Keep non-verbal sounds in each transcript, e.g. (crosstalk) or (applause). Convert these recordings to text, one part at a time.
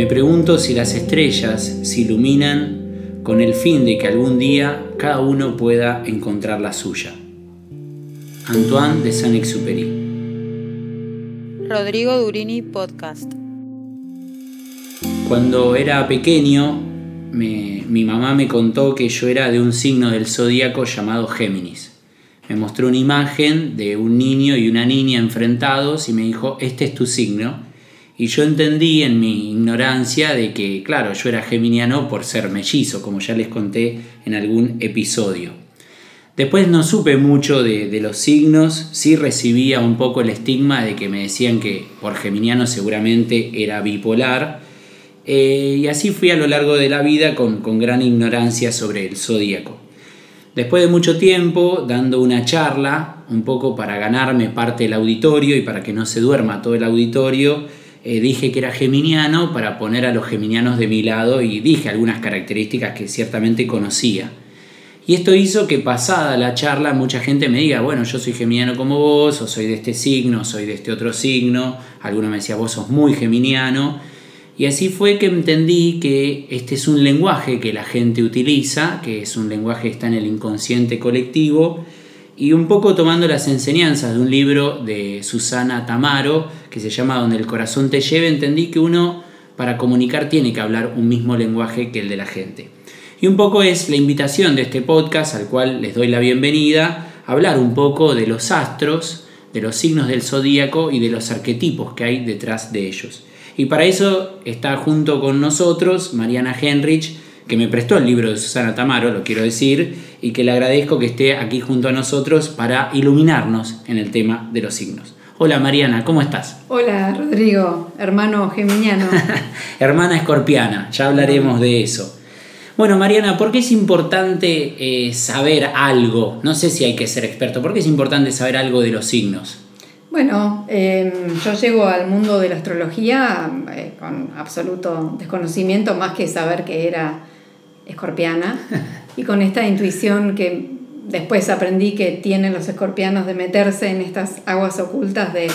Me pregunto si las estrellas se iluminan con el fin de que algún día cada uno pueda encontrar la suya. Antoine de Saint-Exupéry Rodrigo Durini Podcast Cuando era pequeño, mi mamá me contó que yo era de un signo del zodíaco llamado Géminis. Me mostró una imagen de un niño y una niña enfrentados y me dijo, este es tu signo. Y yo entendí en mi ignorancia de que, claro, yo era geminiano por ser mellizo, como ya les conté en algún episodio. Después no supe mucho de, los signos, sí recibía un poco el estigma de que me decían que por geminiano seguramente era bipolar, eh, y así fui a lo largo de la vida con, con gran ignorancia sobre el zodíaco. Después de mucho tiempo, dando una charla, un poco para ganarme parte del auditorio y para que no se duerma todo el auditorio, eh, dije que era geminiano para poner a los geminianos de mi lado y dije algunas características que ciertamente conocía. Y esto hizo que pasada la charla mucha gente me diga, bueno, yo soy geminiano como vos, o soy de este signo, soy de este otro signo, alguno me decía, vos sos muy geminiano, y así fue que entendí que este es un lenguaje que la gente utiliza, que es un lenguaje que está en el inconsciente colectivo, y un poco tomando las enseñanzas de un libro de Susana Tamaro, que se llama Donde el corazón te lleve, entendí que uno para comunicar tiene que hablar un mismo lenguaje que el de la gente. Y un poco es la invitación de este podcast, al cual les doy la bienvenida, a hablar un poco de los astros, de los signos del zodíaco y de los arquetipos que hay detrás de ellos. Y para eso está junto con nosotros Mariana Henrich, que me prestó el libro de Susana Tamaro, lo quiero decir, y que le agradezco que esté aquí junto a nosotros para iluminarnos en el tema de los signos. Hola Mariana, ¿cómo estás? Hola Rodrigo, hermano geminiano. (laughs) Hermana escorpiana, ya hablaremos de eso. Bueno, Mariana, ¿por qué es importante eh, saber algo? No sé si hay que ser experto, ¿por qué es importante saber algo de los signos? Bueno, em, yo llego al mundo de la astrología eh, con absoluto desconocimiento, más que saber que era escorpiana, (laughs) y con esta intuición que después aprendí que tienen los escorpianos de meterse en estas aguas ocultas de,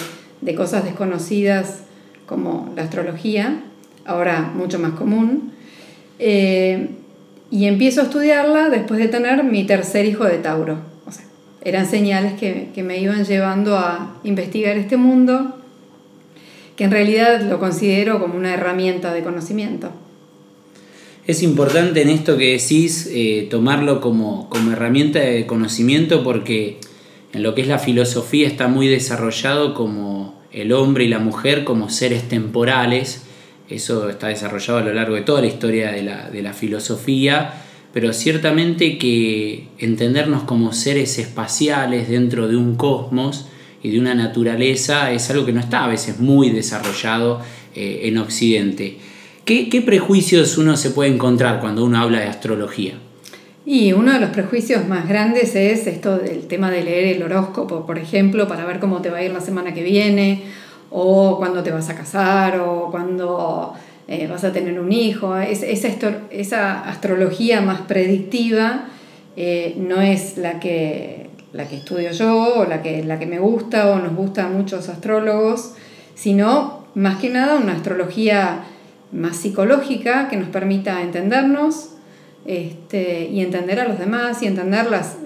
cosas desconocidas como la astrología, ahora mucho más común. Eh, y empiezo a estudiarla después de tener mi tercer hijo de Tauro eran señales que, que, me iban llevando a investigar este mundo, que en realidad lo considero como una herramienta de conocimiento. Es importante en esto que decís eh, tomarlo como, como herramienta de conocimiento porque en lo que es la filosofía está muy desarrollado como el hombre y la mujer como seres temporales. Eso está desarrollado a lo largo de toda la historia de la, de la filosofía pero ciertamente que entendernos como seres espaciales dentro de un cosmos y de una naturaleza es algo que no está a veces muy desarrollado eh, en Occidente. ¿Qué, ¿Qué prejuicios uno se puede encontrar cuando uno habla de astrología? Y uno de los prejuicios más grandes es esto del tema de leer el horóscopo, por ejemplo, para ver cómo te va a ir la semana que viene, o cuándo te vas a casar, o cuándo eh, vas a tener un hijo. esa, astrología más predictiva eh, no es la que, la que estudio yo o la que, la que me gusta o nos gusta a muchos astrólogos, sino más que nada una astrología más psicológica que nos permita entendernos este, y entender a los demás y entender las,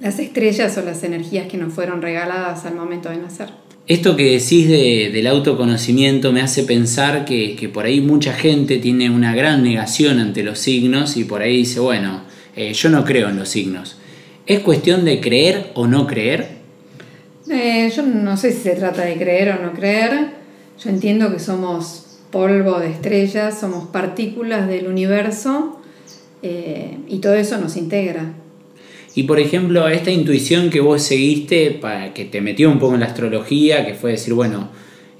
las estrellas o las energías que nos fueron regaladas al momento de nacer. Esto que decís del autoconocimiento me hace pensar que, por ahí mucha gente tiene una gran negación ante los signos y por ahí dice, bueno, eh, yo no creo en los signos. ¿Es cuestión de creer o no creer? Eh, yo no sé si se trata de creer o no creer. Yo entiendo que somos polvo de estrellas, somos partículas del universo eh, y todo eso nos integra. Y por ejemplo, esta intuición que vos seguiste, para que te metió un poco en la astrología, que fue decir, bueno,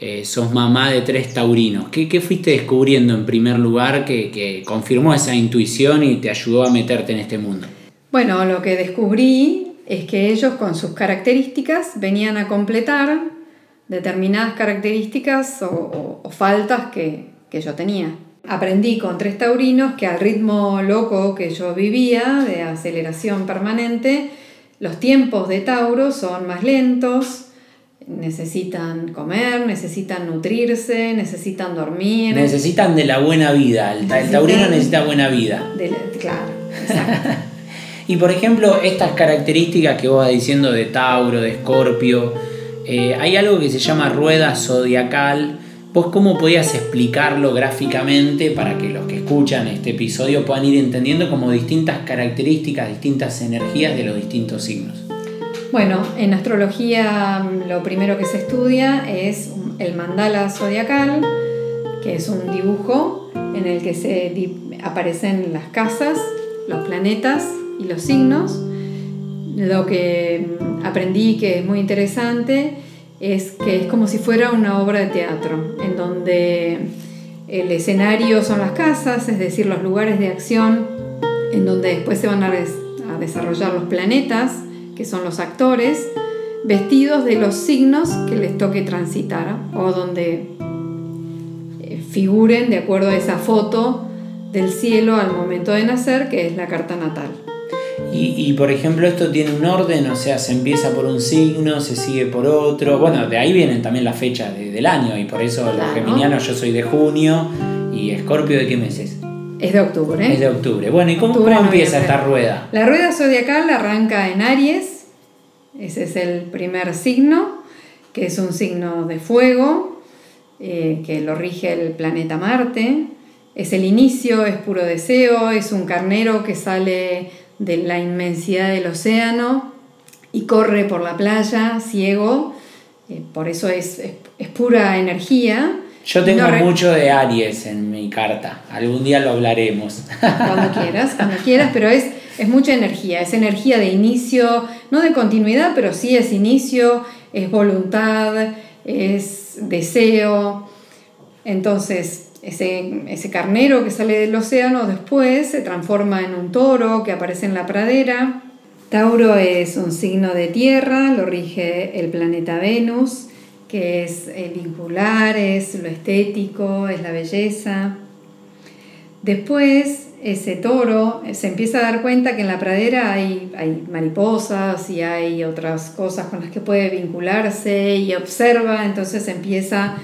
eh, sos mamá de tres taurinos. ¿Qué, ¿Qué, fuiste descubriendo en primer lugar que, que, confirmó esa intuición y te ayudó a meterte en este mundo? Bueno, lo que descubrí es que ellos con sus características venían a completar determinadas características o, o faltas que, que yo tenía aprendí con tres taurinos que al ritmo loco que yo vivía, de aceleración permanente, los tiempos de Tauro son más lentos, necesitan comer, necesitan nutrirse, necesitan dormir. Necesitan de la buena vida. El, taurino necesita buena vida. claro, exacto. (laughs) y por ejemplo, estas características que vos vas diciendo de Tauro, de Escorpio, eh, hay algo que se llama rueda zodiacal. ¿Vos cómo podías explicarlo gráficamente para que los que escuchan este episodio puedan ir entendiendo como distintas características, distintas energías de los distintos signos? Bueno, en astrología lo primero que se estudia es el mandala zodiacal, que es un dibujo en el que se aparecen las casas, los planetas y los signos. Lo que aprendí que es muy interesante es que es como si fuera una obra de teatro, en donde el escenario son las casas, es decir, los lugares de acción, en donde después se van a, a desarrollar los planetas que son los actores, vestidos de los signos que les toque transitar o donde eh, figuren de acuerdo a esa foto del cielo al momento de nacer, que es la carta natal. Y, por ejemplo, esto tiene un orden, o sea, se empieza por un signo, se sigue por otro. Bueno, de ahí vienen también las fechas del año, y por eso los geminianos yo soy de junio y Escorpio de qué meses. Es de octubre. Es de octubre. Bueno, ¿y cómo, empieza esta rueda? La rueda zodiacal arranca en Aries, ese es el primer signo, que es un signo de fuego, eh, que lo rige el planeta Marte. Es el inicio, es puro deseo, es un carnero que sale de la inmensidad del océano y corre por la playa ciego, eh, por eso es, es pura energía yo tengo mucho de Aries en mi carta. Algún día lo hablaremos. Cuando (laughs) quieras, cuando quieras, pero es, es mucha energía. Es energía de inicio, no de continuidad, pero sí es inicio, es voluntad, es deseo. Entonces, ese, ese carnero que sale del océano después se transforma en un toro que aparece en la pradera. Tauro es un signo de tierra, lo rige el planeta Venus que es el vincular, es lo estético, es la belleza. Después, ese toro se empieza a dar cuenta que en la pradera hay, hay mariposas y hay otras cosas con las que puede vincularse y observa, entonces empieza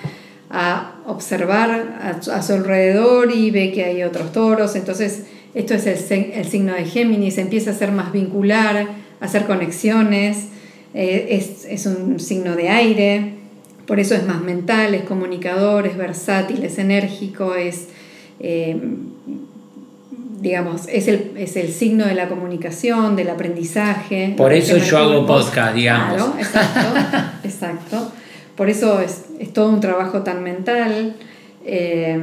a observar a, su alrededor y ve que hay otros toros, entonces esto es el, el signo de Géminis, empieza a ser más vincular, a hacer conexiones, eh, es, es un signo de aire, por eso es más mental, es comunicador, es versátil, es enérgico, es, eh, digamos, es el, es el, signo de la comunicación, del aprendizaje. Por eso yo hago podcast, digamos. Claro, exacto, (laughs) exacto. Por eso es, es, todo un trabajo tan mental. Eh,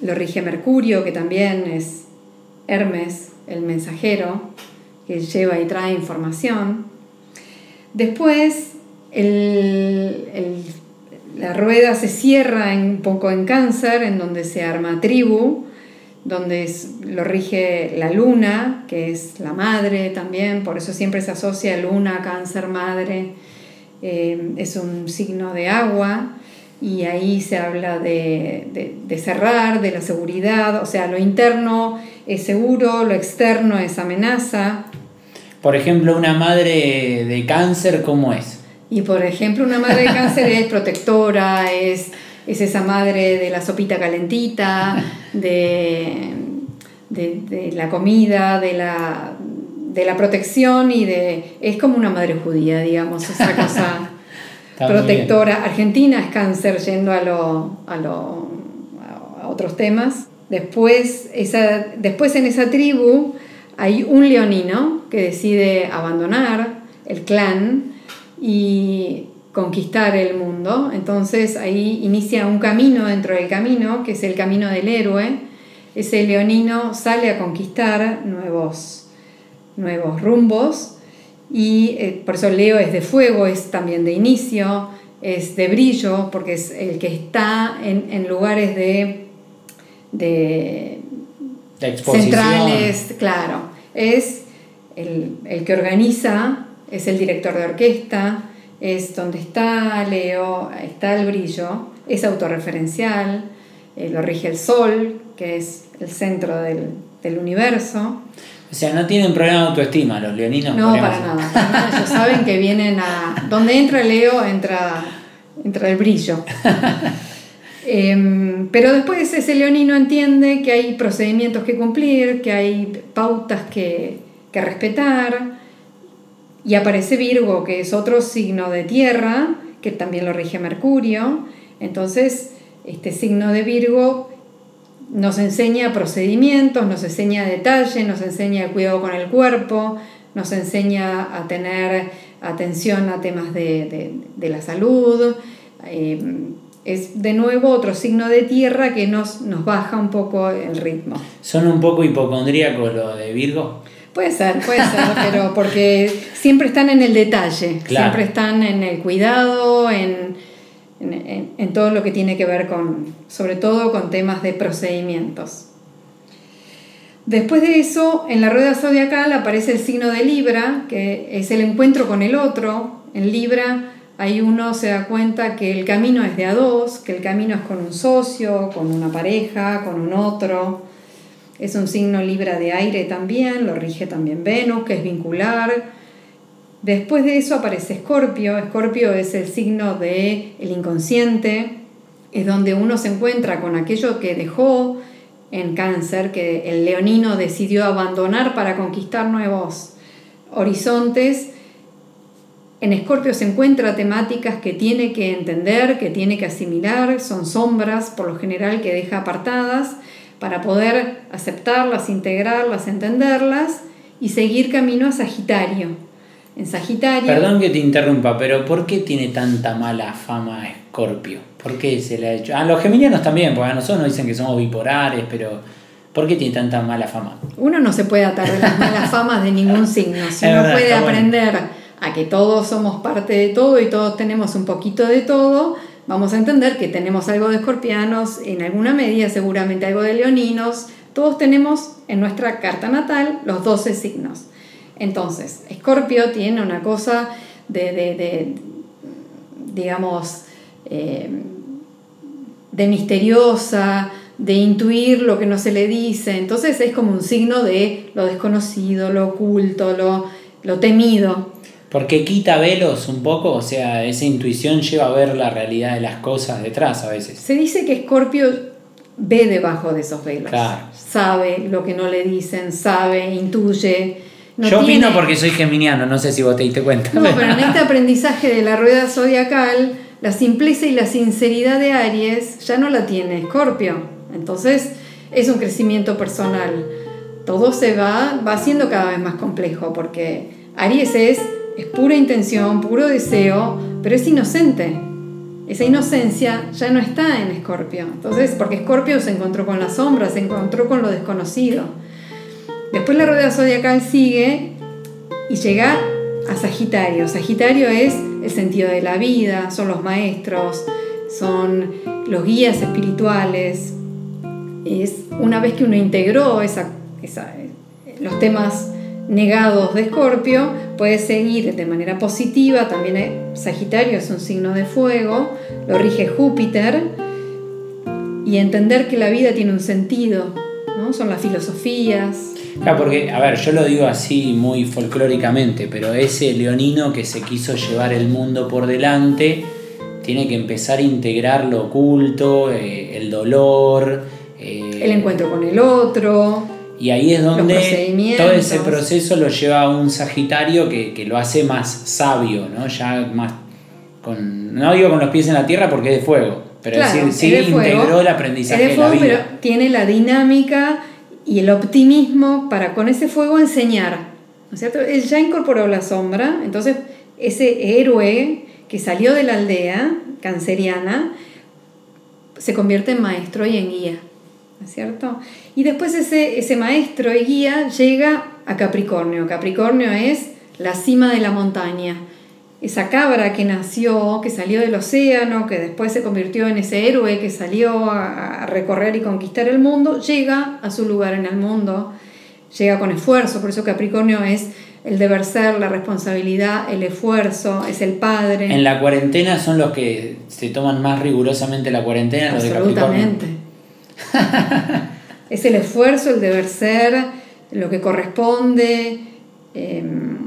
lo rige Mercurio, que también es Hermes, el mensajero, que lleva y trae información. Después, el, la rueda se cierra un poco en cáncer, en donde se arma tribu, donde lo rige la luna, que es la madre también, por eso siempre se asocia luna, cáncer, madre, eh, es un signo de agua y ahí se habla de, de, cerrar, de la seguridad, o sea, lo interno es seguro, lo externo es amenaza. Por ejemplo, una madre de cáncer, ¿cómo es? Y por ejemplo, una madre de cáncer es protectora, es, es esa madre de la sopita calentita, de, de, la comida, de la, de la protección y de... Es como una madre judía, digamos, esa (laughs) cosa protectora. Argentina es cáncer yendo a, lo, a, lo, a otros temas. Después, esa, después en esa tribu hay un leonino que decide abandonar el clan y conquistar el mundo. Entonces ahí inicia un camino dentro del camino, que es el camino del héroe. Ese leonino sale a conquistar nuevos, nuevos rumbos y eh, por eso Leo es de fuego, es también de inicio, es de brillo, porque es el que está en, lugares de, de, centrales, claro, es el, el que organiza es el director de orquesta, es donde está Leo, está el brillo, es autorreferencial, eh, lo rige el sol, que es el centro del, universo. O sea, no tienen problema de autoestima los leoninos. No, para nada, para nada. Ellos saben que vienen a... Donde entra Leo, entra, entra el brillo. (laughs) Em, pero después ese leonino entiende que hay procedimientos que cumplir, que hay pautas que, que respetar, y aparece Virgo, que es otro signo de tierra, que también lo rige Mercurio. Entonces, este signo de Virgo nos enseña procedimientos, nos enseña detalle, nos enseña cuidado con el cuerpo, nos enseña a tener atención a temas de, la salud. Em, es de nuevo otro signo de tierra que nos, nos baja un poco el ritmo. ¿Son un poco hipocondríacos los de Virgo? Puede ser, puede ser, (laughs) pero porque siempre están en el detalle, siempre están en el cuidado, en, en, todo lo que tiene que ver con, sobre todo con temas de procedimientos. Después de eso, en la rueda zodiacal aparece el signo de Libra, que es el encuentro con el otro. En Libra ahí uno se da cuenta que el camino es de a dos, que el camino es con un socio, con una pareja, con un otro. Es un signo Libra de aire también, lo rige también Venus, que es vincular. Después de eso aparece Escorpio. Escorpio es el signo del el inconsciente, es donde uno se encuentra con aquello que dejó en cáncer, que el leonino decidió abandonar para conquistar nuevos horizontes. En Escorpio se encuentra temáticas que tiene que entender, que tiene que asimilar, son sombras por lo general que deja apartadas para poder aceptarlas, integrarlas, entenderlas y seguir camino a Sagitario. En Sagitario. Perdón que te interrumpa, pero ¿por qué tiene tanta mala fama Escorpio? ¿Por qué se le ha hecho? A los geminianos también, porque a nosotros nos dicen que somos bipolares, pero ¿por qué tiene tanta mala fama? Uno no se puede atar de las (laughs) malas famas de ningún signo. Si uno puede aprender a que todos somos parte de todo y todos tenemos un poquito de todo, vamos a entender que tenemos algo de escorpianos, en alguna medida seguramente algo de leoninos, todos tenemos en nuestra carta natal los 12 signos. Entonces, Escorpio tiene una cosa de, digamos, eh, de misteriosa, de intuir lo que no se le dice. Entonces es como un signo de lo desconocido, lo oculto, lo, lo temido. Porque quita velos un poco, o sea, esa intuición lleva a ver la realidad de las cosas detrás a veces. Se dice que Escorpio ve debajo de esos velos. Sabe lo que no le dicen, sabe, intuye. Yo opino porque soy geminiano, no sé si vos te diste cuenta. No, pero en este aprendizaje de la rueda zodiacal, la simpleza y la sinceridad de Aries ya no la tiene Escorpio. Entonces es un crecimiento personal. Todo se va, va siendo cada vez más complejo porque Aries es es pura intención, puro deseo, pero es inocente. Esa inocencia ya no está en Escorpio. Entonces, porque Escorpio se encontró con la sombra, se encontró con lo desconocido. Después la rueda zodiacal sigue y llega a Sagitario. Sagitario es el sentido de la vida, son los maestros, son los guías espirituales. Es una vez que uno integró esa, los temas negados de Escorpio, puede seguir de manera positiva, también Sagitario es un signo de fuego, lo rige Júpiter, y entender que la vida tiene un sentido, ¿no? son las filosofías. Claro, porque, a ver, yo lo digo así muy folclóricamente, pero ese leonino que se quiso llevar el mundo por delante, tiene que empezar a integrar lo oculto, eh, el dolor. Eh, el encuentro con el otro y ahí es donde todo ese proceso lo lleva a un Sagitario que, lo hace más sabio, ¿no? Ya más con, no digo con los pies en la tierra porque es de fuego, pero sí, integró el aprendizaje de, fuego, la vida. Pero tiene la dinámica y el optimismo para con ese fuego enseñar, ¿no es cierto? Él ya incorporó la sombra, entonces ese héroe que salió de la aldea canceriana se convierte en maestro y en guía. ¿no es cierto? Y después ese, ese maestro y guía llega a Capricornio. Capricornio es la cima de la montaña. Esa cabra que nació, que salió del océano, que después se convirtió en ese héroe que salió a, recorrer y conquistar el mundo, llega a su lugar en el mundo, llega con esfuerzo, por eso Capricornio es el deber ser, la responsabilidad, el esfuerzo, es el padre. En la cuarentena son los que se toman más rigurosamente la cuarentena, los de Capricornio. (laughs) es el esfuerzo, el deber ser, lo que corresponde. Em,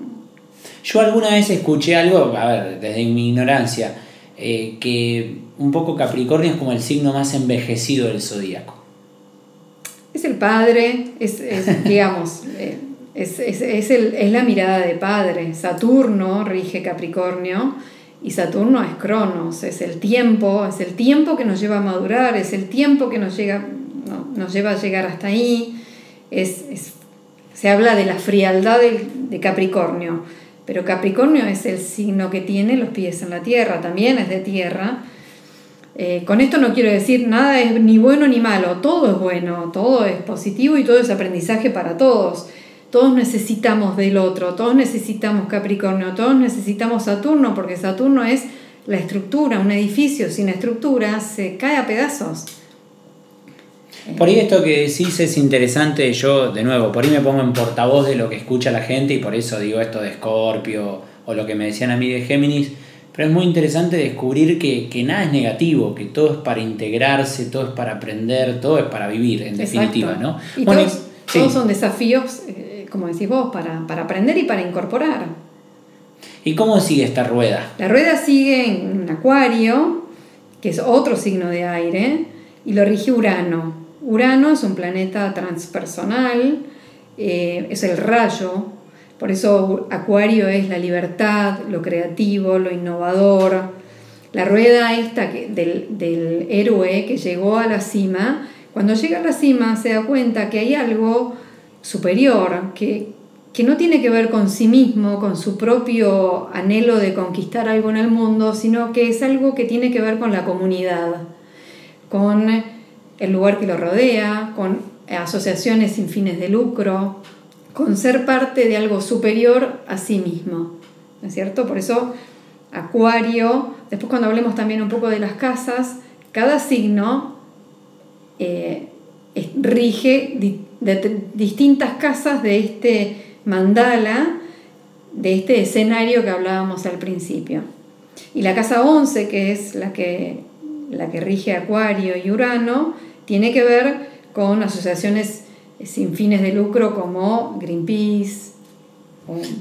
Yo alguna vez escuché algo, a ver, desde mi ignorancia, eh, que un poco Capricornio es como el signo más envejecido del zodíaco. Es el padre, es, (laughs) digamos, eh, es, es, la mirada de padre. Saturno rige Capricornio y Saturno es Cronos, es el tiempo, es el tiempo que nos lleva a madurar, es el tiempo que nos, llega, nos lleva a llegar hasta ahí. Es, se habla de la frialdad de, Capricornio, pero Capricornio es el signo que tiene los pies en la tierra, también es de tierra. Eh, con esto no quiero decir nada es ni bueno ni malo, todo es bueno, todo es positivo y todo es aprendizaje para todos. Todos necesitamos del otro, todos necesitamos Capricornio, todos necesitamos Saturno, porque Saturno es la estructura, un edificio sin estructura se cae a pedazos. Por ahí esto que decís es interesante, yo de nuevo, por ahí me pongo en portavoz de lo que escucha la gente y por eso digo esto de Scorpio o lo que me decían a mí de Géminis, pero es muy interesante descubrir que, nada es negativo, que todo es para integrarse, todo es para aprender, todo es para vivir, en definitiva, ¿no? Y todos, son desafíos eh, como decís vos, para, aprender y para incorporar. ¿Y cómo sigue esta rueda? La rueda sigue en Acuario, que es otro signo de aire, y lo rige Urano. Urano es un planeta transpersonal, eh, es el rayo, por eso Acuario es la libertad, lo creativo, lo innovador. La rueda esta del, del héroe que llegó a la cima, cuando llega a la cima se da cuenta que hay algo superior, que, no tiene que ver con sí mismo, con su propio anhelo de conquistar algo en el mundo, sino que es algo que tiene que ver con la comunidad, con el lugar que lo rodea, con asociaciones sin fines de lucro, con ser parte de algo superior a sí mismo. ¿No es cierto? Por eso Acuario, después cuando hablemos también un poco de las casas, cada signo eh, rige distintas casas de este mandala, de este escenario que hablábamos al principio. Y la casa 11, que es la que, la que rige Acuario y Urano, tiene que ver con asociaciones sin fines de lucro como Greenpeace.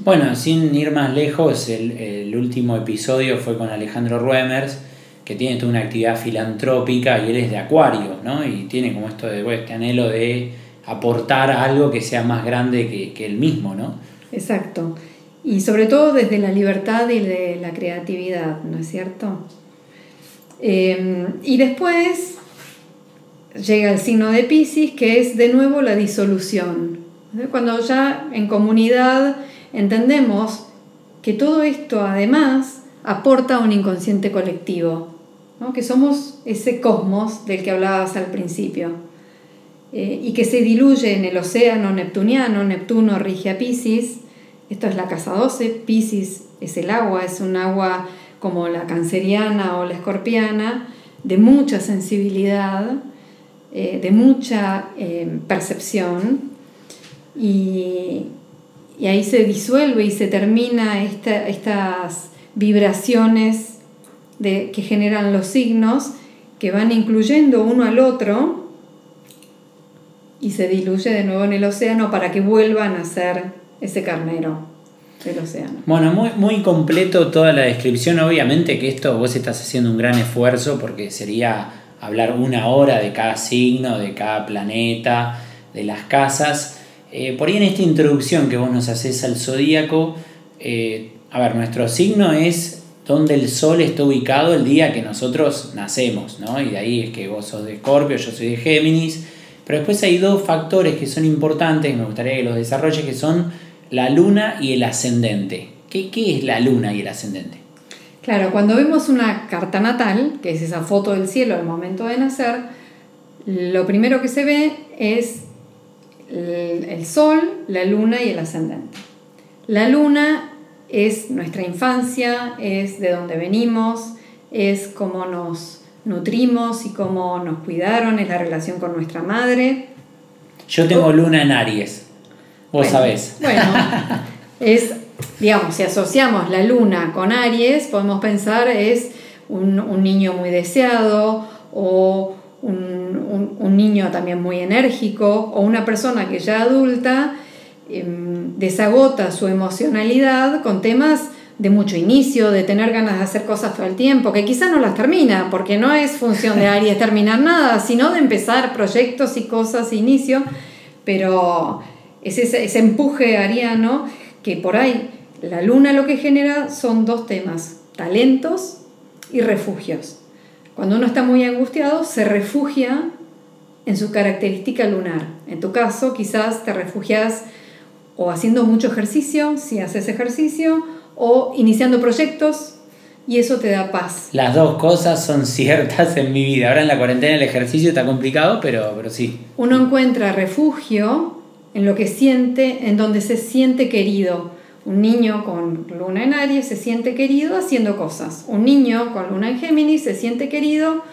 Bueno, sin ir más lejos, el, el último episodio fue con Alejandro Ruemers, que tiene toda una actividad filantrópica y él es de Acuario, ¿no? Y tiene como esto de este anhelo de aportar algo que sea más grande que, que él mismo, ¿no? Exacto. Y sobre todo desde la libertad y de la creatividad, ¿no es cierto? Em, y después llega el signo de Pisces, que es de nuevo la disolución. Cuando ya en comunidad entendemos que todo esto además aporta a un inconsciente colectivo, que somos ese cosmos del que hablabas al principio. Eh, y que se diluye en el océano neptuniano, Neptuno rige a Pisces, esto es la casa 12, Pisces es el agua, es un agua como la canceriana o la escorpiana, de mucha sensibilidad, eh, de mucha eh, percepción, y, ahí se disuelve y se termina estas vibraciones de, que generan los signos que van incluyendo uno al otro y se diluye de nuevo en el océano para que vuelvan a ser ese carnero del océano. Bueno, muy, muy completo toda la descripción. Obviamente que esto vos estás haciendo un gran esfuerzo porque sería hablar una hora de cada signo, de cada planeta, de las casas. Eh, por ahí en esta introducción que vos nos haces al zodíaco, eh, a ver, nuestro signo es donde el sol está ubicado el día que nosotros nacemos, ¿no? Y de ahí es que vos sos de Escorpio, yo soy de Géminis pero después hay dos factores que son importantes, me gustaría que los desarrolles, que son la luna y el ascendente. ¿Qué, ¿Qué, es la luna y el ascendente? Claro, cuando vemos una carta natal, que es esa foto del cielo al momento de nacer, lo primero que se ve es el, el sol, la luna y el ascendente. La luna es nuestra infancia, es de donde venimos, es cómo nos nutrimos y cómo nos cuidaron, es la relación con nuestra madre. Yo tengo luna en Aries, vos sabés. Bueno, (laughs) es, digamos, si asociamos la luna con Aries, podemos pensar es un, niño muy deseado o un, niño también muy enérgico o una persona que ya adulta em, desagota su emocionalidad con temas de mucho inicio, de tener ganas de hacer cosas todo el tiempo, que quizás no las termina, porque no es función de Aries terminar nada, sino de empezar proyectos y cosas, inicio, pero es ese, ese empuje ariano que por ahí la luna lo que genera son dos temas, talentos y refugios. Cuando uno está muy angustiado, se refugia en su característica lunar. En tu caso, quizás te refugias o haciendo mucho ejercicio, si haces ejercicio, o iniciando proyectos, y eso te da paz. Las dos cosas son (laughs) ciertas en mi vida. Ahora en la cuarentena el ejercicio está complicado, pero, pero sí. Uno encuentra refugio en lo que siente, en donde se siente querido. Un niño con luna en Aries se siente querido haciendo cosas. Un niño con luna en Géminis se siente querido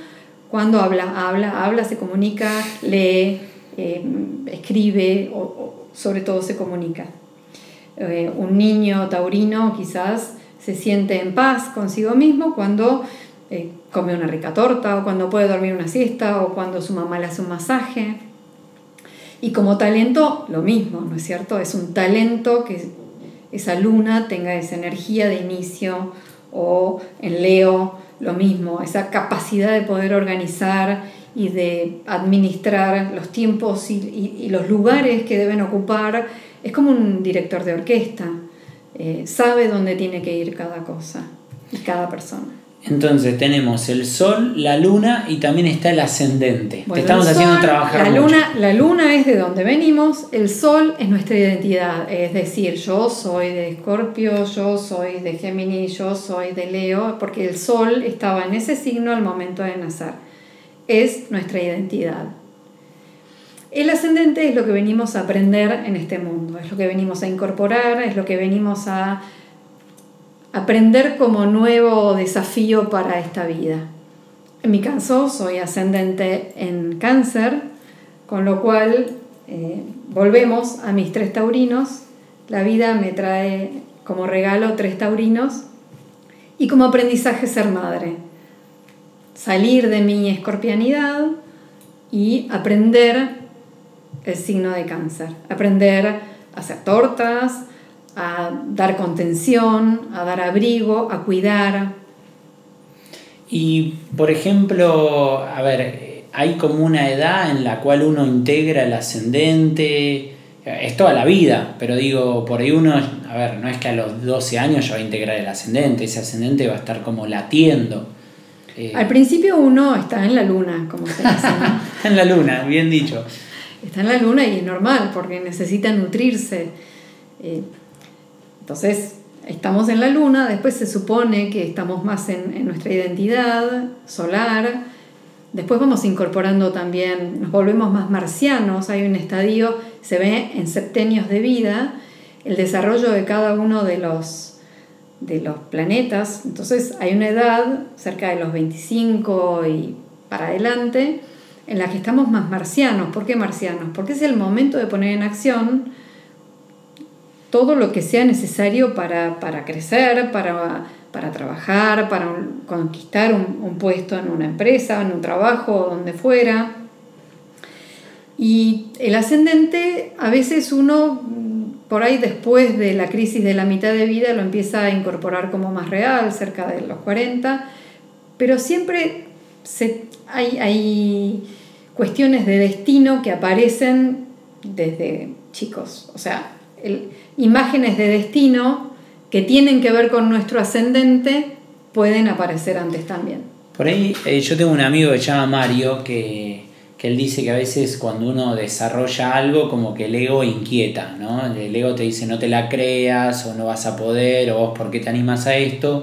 cuando habla, habla, habla, se comunica, lee, eh, escribe o, sobre todo se comunica. Eh, un niño taurino quizás se siente en paz consigo mismo cuando eh, come una rica torta o cuando puede dormir una siesta o cuando su mamá le hace un masaje. Y como talento, lo mismo, ¿no es cierto? Es un talento que esa luna tenga esa energía de inicio o en Leo lo mismo, esa capacidad de poder organizar y de administrar los tiempos y, los lugares que deben ocupar. Es como un director de orquesta, eh, sabe dónde tiene que ir cada cosa y cada persona. Entonces tenemos el sol, la luna y también está el ascendente. Te estamos haciendo trabajar. La luna, la luna es de donde venimos, el sol es nuestra identidad. Es decir, yo soy de Escorpio, yo soy de Géminis, yo soy de Leo, porque el sol estaba en ese signo al momento de nacer. Es nuestra identidad. El ascendente es lo que venimos a aprender en este mundo, es lo que venimos a incorporar, es lo que venimos a aprender como nuevo desafío para esta vida. En mi caso, soy ascendente en cáncer, con lo cual eh, volvemos a mis tres taurinos. La vida me trae como regalo tres taurinos y como aprendizaje ser madre. Salir de mi escorpianidad y aprender el signo de cáncer. Aprender a hacer tortas, a dar contención, a dar abrigo, a cuidar. Y, por ejemplo, a ver, hay como una edad en la cual uno integra el ascendente, es toda la vida, pero digo, por ahí uno, a ver, no es que a los 12 años ya va a integrar el ascendente, ese ascendente va a estar como latiendo. Eh, Al principio uno está en la luna, como se dice. (laughs) en la luna, bien dicho. Está en la luna y es normal, porque necesita nutrirse. Eh, entonces, estamos en la luna, después se supone que estamos más en, nuestra identidad solar, después vamos incorporando también, nos volvemos más marcianos, hay un estadio, se ve en septenios de vida, el desarrollo de cada uno de los, de los planetas, entonces hay una edad, cerca de los 25 y para adelante, en la que estamos más marcianos. ¿Por qué marcianos? Porque es el momento de poner en acción todo lo que sea necesario para, crecer, para, trabajar, para conquistar un, puesto en una empresa, en un trabajo, donde fuera. Y el ascendente, a veces uno, por ahí después de la crisis de la mitad de vida, lo empieza a incorporar como más real, cerca de los 40, pero siempre hay, hay cuestiones de destino que aparecen desde chicos. O sea, imágenes de destino que tienen que ver con nuestro ascendente pueden aparecer antes también. Por ahí eh, yo tengo un amigo que se llama Mario que, él dice que a veces cuando uno desarrolla algo como que el ego inquieta, ¿no? El ego te dice no te la creas o no vas a poder o vos por qué te animas a esto.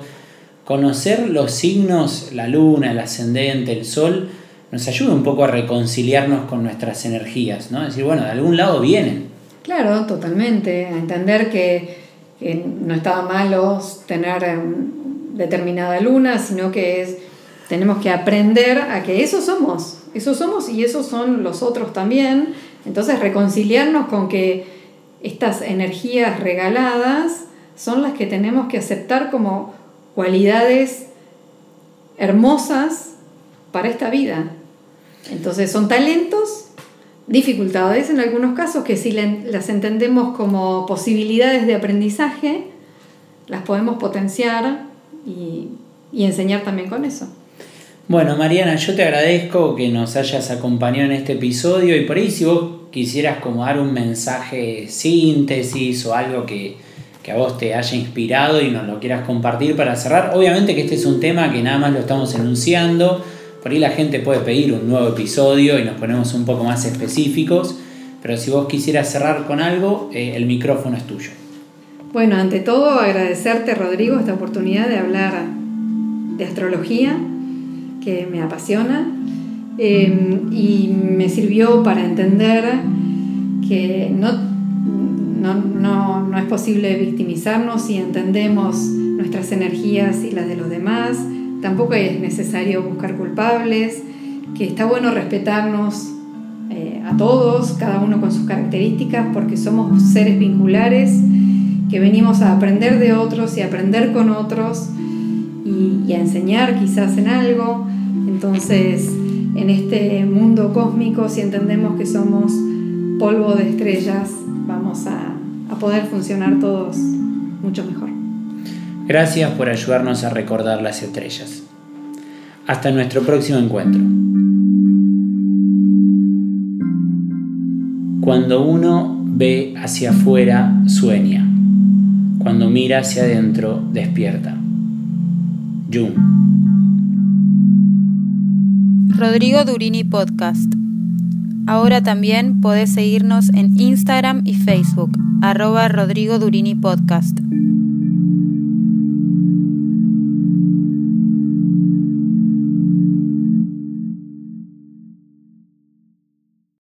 Conocer los signos, la luna, el ascendente, el sol, nos ayuda un poco a reconciliarnos con nuestras energías, ¿no? Es decir, bueno, de algún lado vienen. Claro, totalmente. A entender que, no estaba malo tener em, determinada luna, sino que es, tenemos que aprender a que eso somos. Eso somos y esos son los otros también. Entonces reconciliarnos con que estas energías regaladas son las que tenemos que aceptar como cualidades hermosas para esta vida. Entonces son talentos dificultades en algunos casos que si las entendemos como posibilidades de aprendizaje, las podemos potenciar y, enseñar también con eso. Bueno, Mariana, yo te agradezco que nos hayas acompañado en este episodio y por ahí si vos quisieras como dar un mensaje síntesis o algo que, que a vos te haya inspirado y nos lo quieras compartir para cerrar. Obviamente que este es un tema que nada más lo estamos enunciando, por ahí la gente puede pedir un nuevo episodio y nos ponemos un poco más específicos, pero si vos quisieras cerrar con algo, eh, el micrófono es tuyo. Bueno, ante todo agradecerte Rodrigo esta oportunidad de hablar de astrología, que me apasiona, em, y me sirvió para entender que no, no, no es posible victimizarnos si entendemos nuestras energías y las de los demás, tampoco es necesario buscar culpables, que está bueno respetarnos eh, a todos, cada uno con sus características, porque somos seres vinculares que venimos a aprender de otros y a aprender con otros y, a enseñar quizás en algo. Entonces, en este mundo cósmico, si entendemos que somos polvo de estrellas, vamos a, a poder funcionar todos mucho mejor. Gracias por ayudarnos a recordar las estrellas. Hasta nuestro próximo encuentro. Cuando uno ve hacia afuera, sueña. Cuando mira hacia adentro, despierta. Jung. Rodrigo Durini Podcast. Ahora también podés seguirnos en Instagram y Facebook, arroba Rodrigo Durini Podcast.